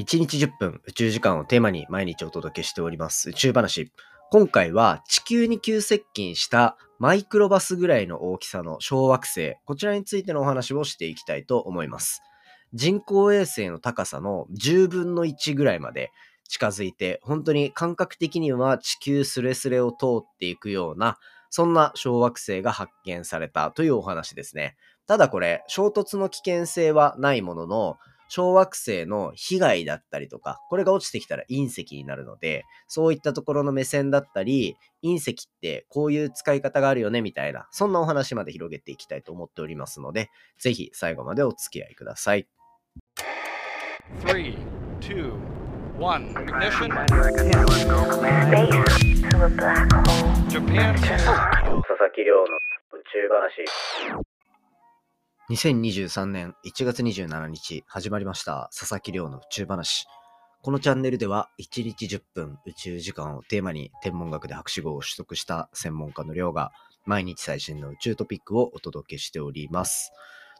1日10分宇宙時間をテーマに毎日お届けしております宇宙話。今回は地球に急接近したマイクロバスぐらいの大きさの小惑星、こちらについてのお話をしていきたいと思います。人工衛星の高さの10分の1ぐらいまで近づいて、本当に感覚的には地球スレスレを通っていくような、そんな小惑星が発見されたというお話ですね。ただこれ、衝突の危険性はないものの、小惑星の被害だったりとか、これが落ちてきたら隕石になるので、そういったところの目線だったり、隕石ってこういう使い方があるよねみたいな、そんなお話まで広げていきたいと思っておりますので、ぜひ最後までお付き合いください。3, 2, 1, ignition. Japan. 佐々木亮の宇宙話。2023年1月27日始まりました佐々木亮の宇宙話。このチャンネルでは1日10分宇宙時間をテーマに天文学で博士号を取得した専門家の亮が毎日最新の宇宙トピックをお届けしております。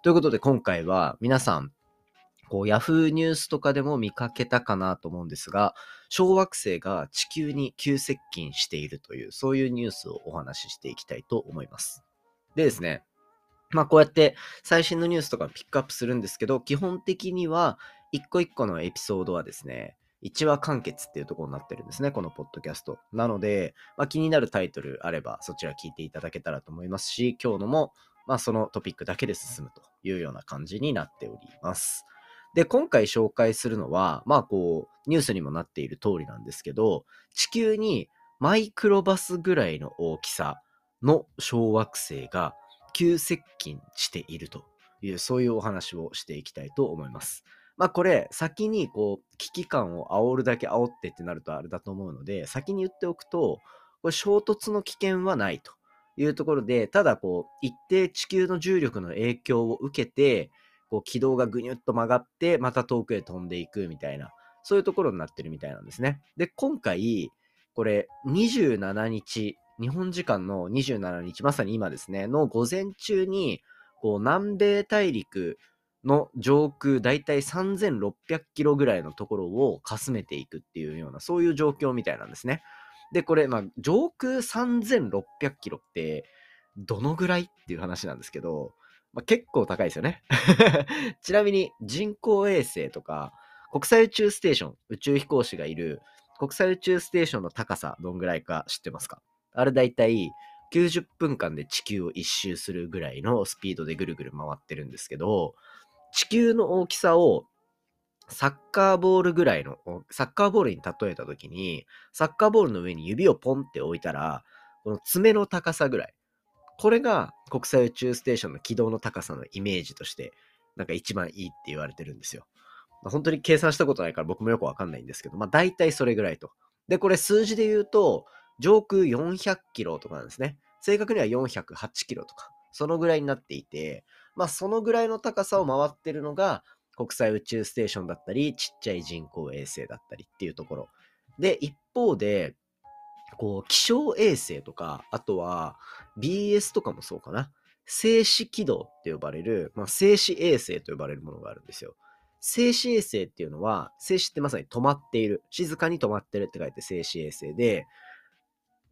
ということで今回は皆さんこう Yahoo ニュースとかでも見かけたかなと思うんですが小惑星が地球に急接近しているというそういうニュースをお話ししていきたいと思います。でですね、まあこうやって最新のニュースとかピックアップするんですけど、基本的には一個一個のエピソードはですね、1話完結っていうところになってるんですね、このポッドキャスト。なので、まあ、気になるタイトルあればそちら聞いていただけたらと思いますし、今日のも、まあ、そのトピックだけで進むというような感じになっております。で、今回紹介するのは、まあこう、ニュースにもなっている通りなんですけど、地球にマイクロバスぐらいの大きさの小惑星が急接近しているという、そういうお話をしていきたいと思います。まあこれ、先にこう、危機感を煽るだけ煽ってってなるとあれだと思うので、先に言っておくと、これ衝突の危険はないというところで、ただこう、一定地球の重力の影響を受けて、こう軌道がぐにゅっと曲がって、また遠くへ飛んでいくみたいな、そういうところになってるみたいなんですね。で、今回、これ27日日本時間の27日、まさに今ですね、の午前中に、こう、南米大陸の上空、だいたい3600キロぐらいのところをかすめていくっていうような、そういう状況みたいなんですね。で、これ、まあ、上空3600キロって、どのぐらいっていう話なんですけど、まあ、結構高いですよね。ちなみに人工衛星とか国際宇宙ステーション、宇宙飛行士がいる国際宇宙ステーションの高さどんぐらいか知ってますか？あれだいたい90分間で地球を一周するぐらいのスピードでぐるぐる回ってるんですけど、地球の大きさをサッカーボールぐらいの、サッカーボールに例えたときに、サッカーボールの上に指をポンって置いたら、この爪の高さぐらい。これが国際宇宙ステーションの軌道の高さのイメージとして、なんか一番いいって言われてるんですよ。本当に計算したことないから僕もよくわかんないんですけど、まあ大体それぐらいと。で、これ数字で言うと、上空400キロとかなんですね。正確には408キロとか、そのぐらいになっていて、まあそのぐらいの高さを回ってるのが国際宇宙ステーションだったり、ちっちゃい人工衛星だったりっていうところ。で、一方で、こう、気象衛星とか、あとは BS とかもそうかな。静止軌道って呼ばれる、まあ、静止衛星と呼ばれるものがあるんですよ。静止衛星っていうのは、静止ってまさに止まっている。静かに止まってるって書いて静止衛星で、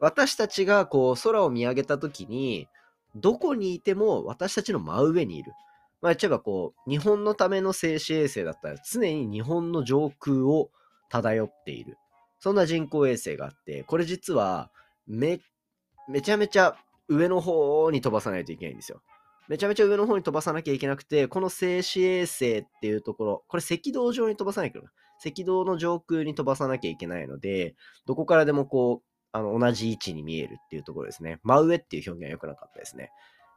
私たちがこう空を見上げた時に、どこにいても私たちの真上にいる。まあ、言っちゃえばこう、日本のための静止衛星だったら常に日本の上空を漂っている。そんな人工衛星があって、これ実はめ、めちゃめちゃ上の方に飛ばさないといけないんですよ。めちゃめちゃ上の方に飛ばさなきゃいけなくて、この静止衛星っていうところ、これ赤道上に飛ばさないけど赤道の上空に飛ばさなきゃいけないので、どこからでもこう、あの、同じ位置に見えるっていうところですね。真上っていう表現は良くなかったですね。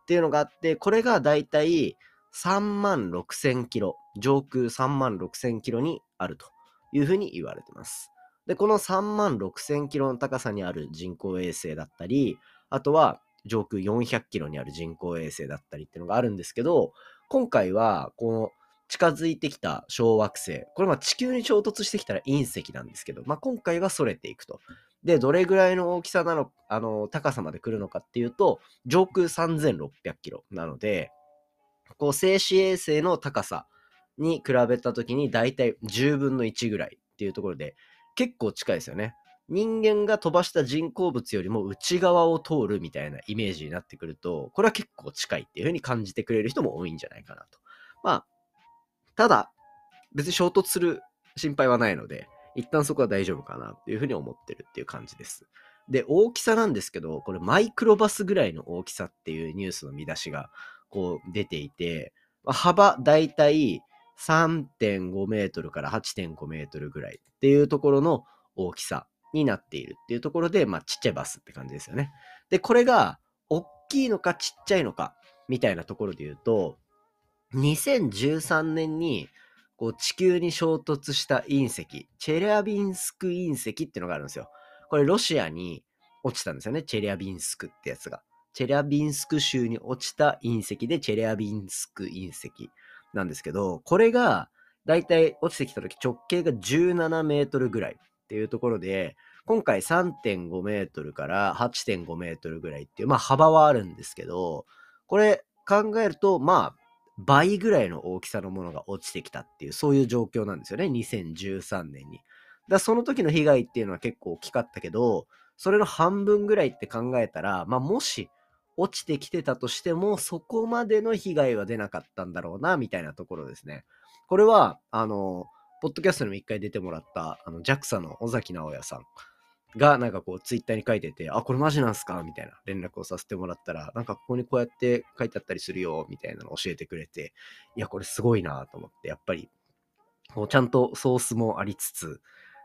っていうのがあって、これがだいたい3万6千キロ、上空3万6千キロにあるというふうに言われてます。で、この3万6千キロの高さにある人工衛星だったり、あとは上空400キロにある人工衛星だったりっていうのがあるんですけど、今回はこの近づいてきた小惑星、これは地球に衝突してきたら隕石なんですけど、まあ、今回はそれていくと。で、どれぐらいの大きさなの、あの、高さまで来るのかっていうと、上空3600キロなので、こう、静止衛星の高さに比べた時に大体10分の1ぐらいっていうところで結構近いですよね。人間が飛ばした人工物よりも内側を通るみたいなイメージになってくると、これは結構近いっていう風に感じてくれる人も多いんじゃないかなと。まあ、ただ、別に衝突する心配はないので、一旦そこは大丈夫かなっていう風に思ってるっていう感じです。で、大きさなんですけど、これマイクロバスぐらいの大きさっていうニュースの見出しがこう出ていて、幅だいたい3.5メートルから8.5メートルぐらいっていうところの大きさになっているっていうところで、まあちっちゃいバスって感じですよね。で、これが大きいのかちっちゃいのかみたいなところで言うと、2013年にこう地球に衝突した隕石、チェリャビンスク隕石っていうのがあるんですよ。これロシアに落ちたんですよね。チェリャビンスクってやつが。チェリャビンスク州に落ちた隕石でチェリャビンスク隕石なんですけど、これがだいたい落ちてきた時直径が17メートルぐらいっていうところで、今回3.5メートルから8.5メートルぐらいっていう、まあ幅はあるんですけど、これ考えると、まあ倍ぐらいの大きさのものが落ちてきたっていう、そういう状況なんですよね。2013年に。だその時の被害っていうのは結構大きかったけど、それの半分ぐらいって考えたら、まあ、もし落ちてきてたとしても、そこまでの被害は出なかったんだろうな、みたいなところですね。これは、あの、ポッドキャストにも一回出てもらった、あの、JAXA の尾崎直也さんが、なんかこう、ツイッターに書いてて、あ、これマジなんすか？みたいな連絡をさせてもらったら、なんかここにこうやって書いてあったりするよ、みたいなのを教えてくれて、いや、これすごいなと思って、やっぱり、こう、ちゃんとソースもありつつ、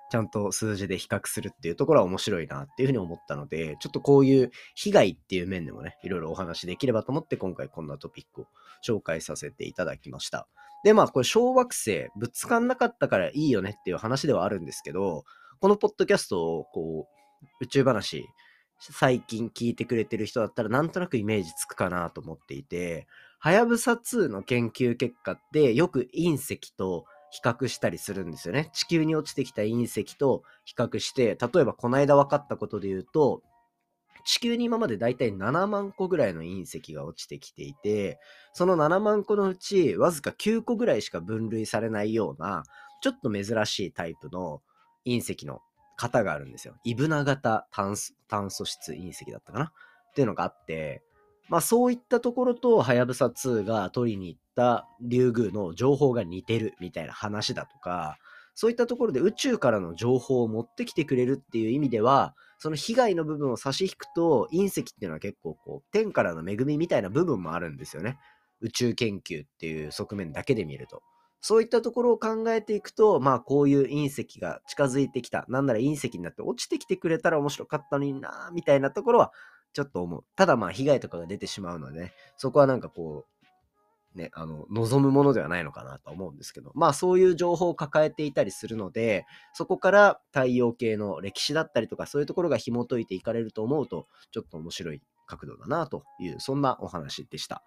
ちゃんと数字で比較するっていうところは面白いなっていうふうに思ったので、ちょっとこういう被害っていう面でもね、いろいろお話できればと思って今回こんなトピックを紹介させていただきました。で、まあこれ小惑星ぶつかんなかったからいいよねっていう話ではあるんですけど、このポッドキャストをこう宇宙話最近聞いてくれてる人だったらなんとなくイメージつくかなと思っていて、はやぶさ2の研究結果ってよく隕石と比較したりするんですよね。地球に落ちてきた隕石と比較して、例えばこの間分かったことで言うと、地球に今までだいたい7万個ぐらいの隕石が落ちてきていて、その7万個のうちわずか9個ぐらいしか分類されないような、ちょっと珍しいタイプの隕石の型があるんですよ。イブナ型炭素炭素質隕石だったかな？っていうのがあって、まあそういったところと、はやぶさ2が取りに行ったリュウグウの情報が似てるみたいな話だとか、そういったところで宇宙からの情報を持ってきてくれるっていう意味では、その被害の部分を差し引くと、隕石っていうのは結構こう、天からの恵みみたいな部分もあるんですよね。宇宙研究っていう側面だけで見ると。そういったところを考えていくと、まあこういう隕石が近づいてきた。なんなら隕石になって落ちてきてくれたら面白かったのになみたいなところはちょっと思う。ただまあ被害とかが出てしまうのでね、そこはなんかこう、ね、あの、望むものではないのかなと思うんですけど、まあそういう情報を抱えていたりするので、そこから太陽系の歴史だったりとかそういうところが紐解いていかれると思うと、ちょっと面白い角度だなという、そんなお話でした。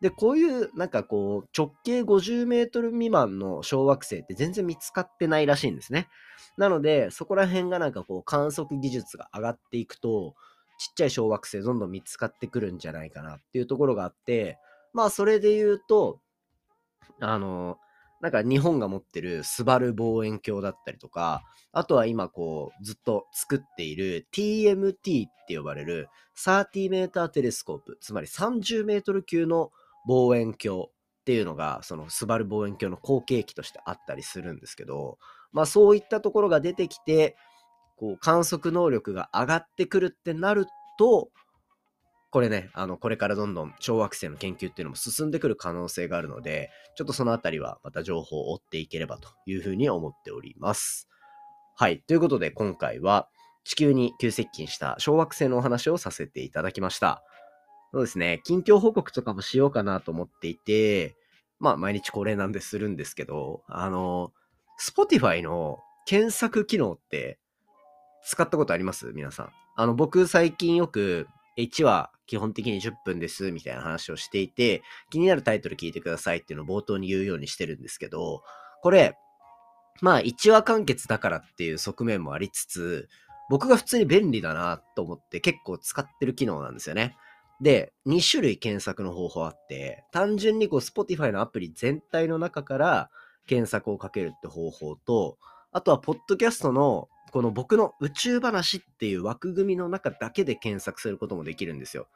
で、こういうなんかこう直径50メートル未満の小惑星って全然見つかってないらしいんですね。なので、そこら辺がなんかこう観測技術が上がっていくと、ちっちゃい小惑星どんどん見つかってくるんじゃないかなっていうところがあって、まあそれで言うと、あの、なんか日本が持ってるスバル望遠鏡だったりとか、あとは今こうずっと作っている TMT って呼ばれる30メーターテレスコープ、つまり30メートル級の望遠鏡っていうのが、そのスバル望遠鏡の後継機としてあったりするんですけど、まあそういったところが出てきて、こう観測能力が上がってくるってなると、これね、あの、これからどんどん小惑星の研究っていうのも進んでくる可能性があるので、ちょっとそのあたりはまた情報を追っていければというふうに思っております。はい。ということで今回は地球に急接近した小惑星のお話をさせていただきました。そうですね、近況報告とかもしようかなと思っていて、まあ毎日恒例なんでするんですけど、あの、Spotify の検索機能って使ったことあります？皆さん。あの、僕最近よく1話基本的に10分ですみたいな話をしていて、気になるタイトル聞いてくださいっていうのを冒頭に言うようにしてるんですけど、これ、まあ1話完結だからっていう側面もありつつ、僕が普通に便利だなと思って結構使ってる機能なんですよね。で、2種類検索の方法あって、単純にこう Spotify のアプリ全体の中から検索をかけるって方法と、あとは、ポッドキャストの、この僕の宇宙話っていう枠組みの中だけで検索することもできるんですよ。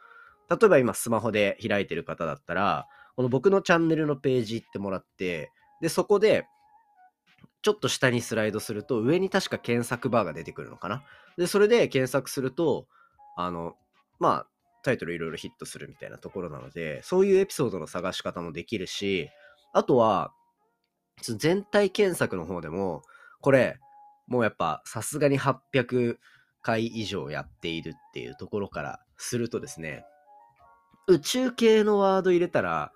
例えば今スマホで開いてる方だったら、この僕のチャンネルのページ行ってもらって、で、そこで、ちょっと下にスライドすると、上に確か検索バーが出てくるのかな。で、それで検索すると、あの、まあ、タイトルいろいろヒットするみたいなところなので、そういうエピソードの探し方もできるし、あとは、全体検索の方でも、これ、もうやっぱさすがに800回以上やっているっていうところからするとですね、宇宙系のワード入れたら、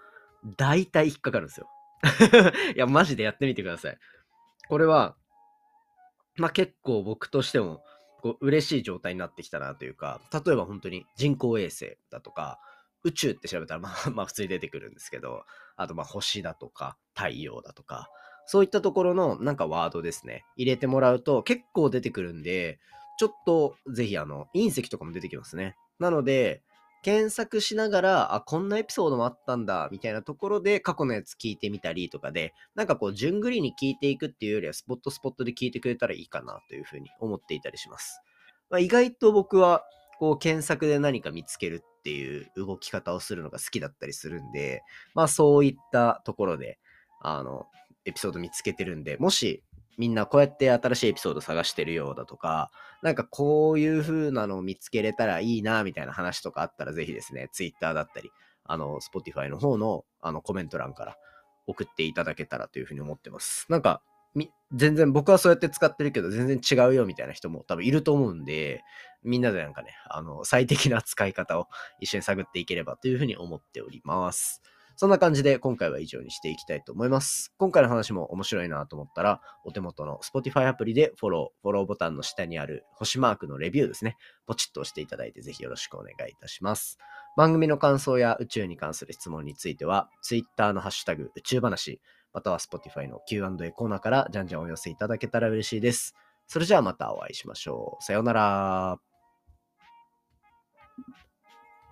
大体引っかかるんですよ。いや、マジでやってみてください。これは、まあ結構僕としても、こう嬉しい状態になってきたなというか、例えば本当に人工衛星だとか、宇宙って調べたらまあまあ普通に出てくるんですけど、あとまあ星だとか太陽だとか、そういったところのなんかワードですね、入れてもらうと結構出てくるんで、ちょっとぜひあの隕石とかも出てきますね。なので、検索しながら、あ、こんなエピソードもあったんだ、みたいなところで過去のやつ聞いてみたりとかで、なんかこう、順繰りに聞いていくっていうよりは、スポットスポットで聞いてくれたらいいかなというふうに思っていたりします。まあ、意外と僕は、こう、検索で何か見つけるっていう動き方をするのが好きだったりするんで、まあそういったところで、あの、エピソード見つけてるんで、もしみんなこうやって新しいエピソード探してるようだとか、なんかこういう風なのを見つけれたらいいな、みたいな話とかあったらぜひですね、Twitter だったり、あの、Spotify の方のあのコメント欄から送っていただけたらという風に思ってます。なんか、全然僕はそうやって使ってるけど全然違うよみたいな人も多分いると思うんで、みんなでなんかね、あの、最適な使い方を一緒に探っていければという風に思っております。そんな感じで今回は以上にしていきたいと思います。今回の話も面白いなと思ったら、お手元の Spotify アプリでフォロー、フォローボタンの下にある星マークのレビューですね、ポチッと押していただいてぜひよろしくお願いいたします。番組の感想や宇宙に関する質問については、Twitter のハッシュタグ宇宙話、または Spotify の Q&A コーナーからじゃんじゃんお寄せいただけたら嬉しいです。それじゃあまたお会いしましょう。さようなら。